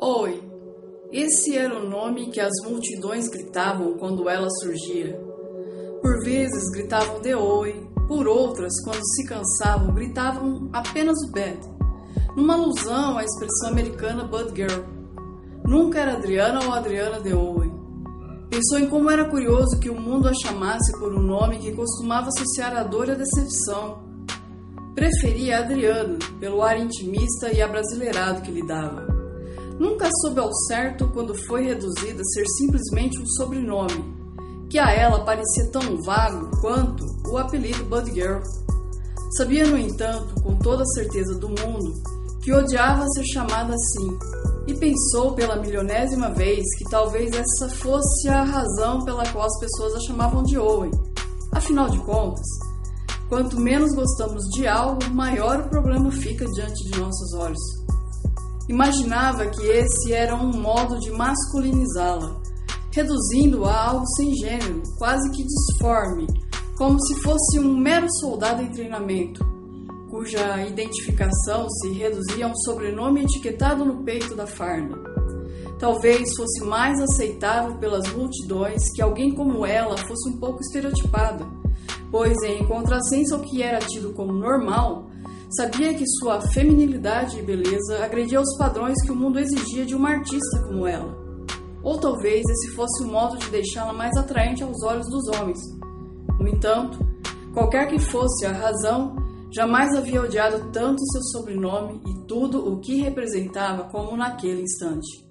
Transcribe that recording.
Oi! Esse era o nome que as multidões gritavam quando ela surgia. Por vezes gritavam de oi, por outras, quando se cansavam, gritavam apenas o Bad, numa alusão à expressão americana Bud Girl. Nunca era Adriana ou Adriana de Oi. Pensou em como era curioso que o mundo a chamasse por um nome que costumava associar a dor e a decepção. Preferia Adriana, pelo ar intimista e abrasileirado que lhe dava. Nunca soube ao certo quando foi reduzida a ser simplesmente um sobrenome, que a ela parecia tão vago quanto o apelido Bud Girl. Sabia, no entanto, com toda a certeza do mundo, que odiava ser chamada assim, e pensou pela milionésima vez que talvez essa fosse a razão pela qual as pessoas a chamavam de Owen. Afinal de contas, quanto menos gostamos de algo, maior o problema fica diante de nossos olhos. Imaginava que esse era um modo de masculinizá-la, reduzindo-a a algo sem gênero, quase que disforme, como se fosse um mero soldado em treinamento, cuja identificação se reduzia a um sobrenome etiquetado no peito da farda. Talvez fosse mais aceitável pelas multidões que alguém como ela fosse um pouco estereotipada, pois, em contrassenso ao que era tido como normal, Sabia que sua feminilidade e beleza agredia os padrões que o mundo exigia de uma artista como ela. Ou talvez esse fosse o modo de deixá-la mais atraente aos olhos dos homens. No entanto, qualquer que fosse a razão, jamais havia odiado tanto seu sobrenome e tudo o que representava como naquele instante.